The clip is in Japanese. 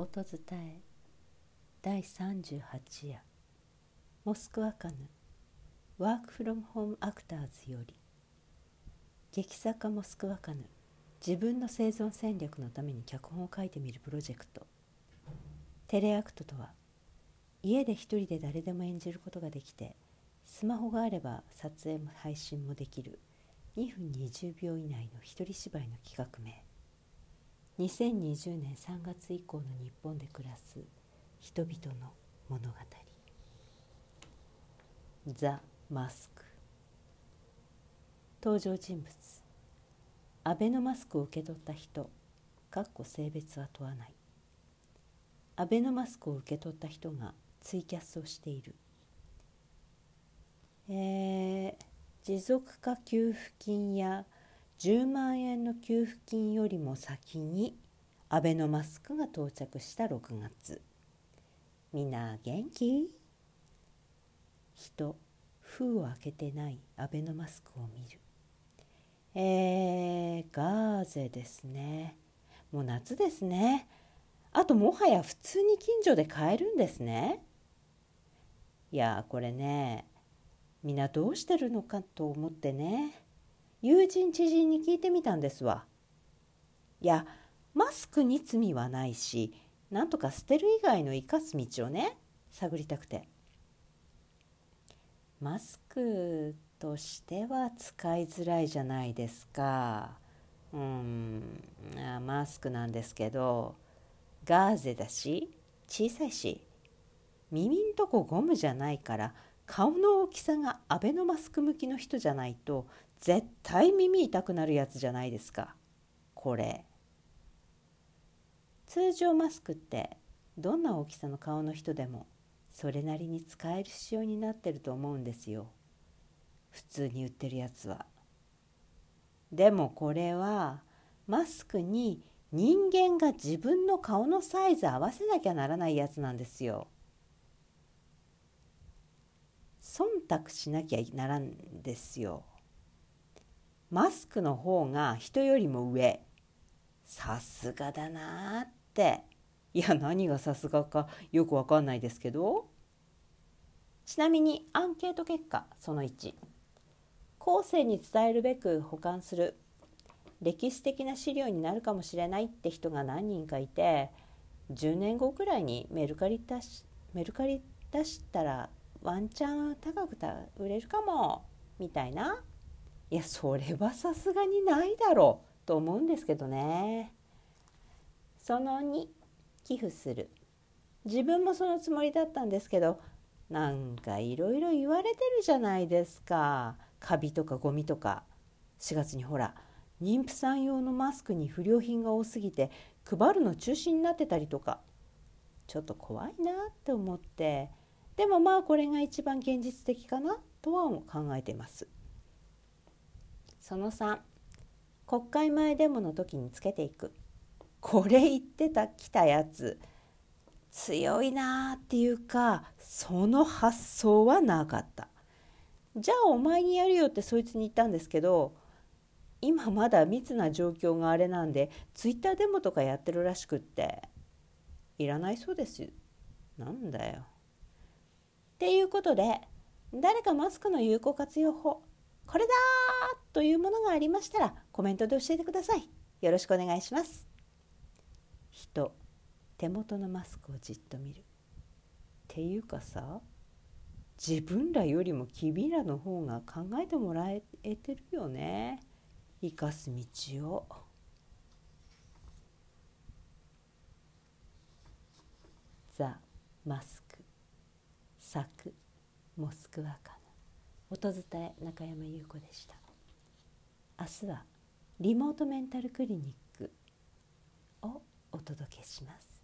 音伝え第38夜。モスクワカヌ。ワークフロムホームアクターズより。劇作家モスクワカヌ。自分の生存戦略のために脚本を書いてみるプロジェクト。テレアクトとは家で一人で誰でも演じることができてスマホがあれば撮影も配信もできる。2分20秒以内の一人芝居の企画名。2020年3月以降の日本で暮らす人々の物語。ザ・マスク。登場人物。アベノマスクを受け取った人。かっこ性別は問わない。アベノマスクを受け取った人がツイキャスをしている。えー、持続化給付金や10万円の給付金よりも先にアベノマスクが到着した6月。みんな元気？人封を開けてないアベノマスクを見る。えー、ガーゼですね。もう夏ですね。あともはや普通に近所で買えるんですね。いやこれねみんなどうしてるのかと思ってね。友人知人に聞いてみたんですわ。いやマスクに罪はないしなんとか捨てる以外の生かす道をね探りたくてマスクとしては使いづらいじゃないですかうんマスクなんですけどガーゼだし小さいし耳んとこゴムじゃないから顔の大きさがアベノマスク向きの人じゃないと絶対耳痛くなるやつじゃないですか。これ。通常マスクってどんな大きさの顔の人でもそれなりに使える仕様になってると思うんですよ。普通に売ってるやつは。でもこれはマスクに人間が自分の顔のサイズ合わせなきゃならないやつなんですよ。忖度しなきゃならんですよ。マスクの方が人よりも上。さすがだなって。いや何がさすがかよくわかんないですけど。ちなみにアンケート結果その1後世に伝えるべく保管する。歴史的な資料になるかもしれないって人が何人かいて10年後くらいにメルカリ出しメルカリ出したらワンチャン高く売れるかも。みたいな。いやそれはさすがにないだろうと思うんですけどね。その2寄付する。自分もそのつもりだったんですけどなんかいろいろ言われてるじゃないですか。カビとかゴミとか。4月にほら妊婦さん用のマスクに不良品が多すぎて配るの中止になってたりとか。ちょっと怖いなって思って。でもまあこれが一番現実的かなとは考えています。その3国会前デモの時につけていく。これ言ってた来たやつ強いなっていうかその発想はなかった。じゃあお前にやるよってそいつに言ったんですけど今まだ密な状況があれなんでツイッターデモとかやってるらしくっていらないそうですなんだよ。っていうことで誰かマスクの有効活用法これだというものがありましたらコメントで教えてください。よろしくお願いします。人手元のマスクをじっと見る。っていうかさ自分らよりも君らの方が考えてもらえてるよね生かす道を。ザ・マスク作モスクワかな。音伝え中山優子でした。明日はリモートメンタルクリニックをお届けします。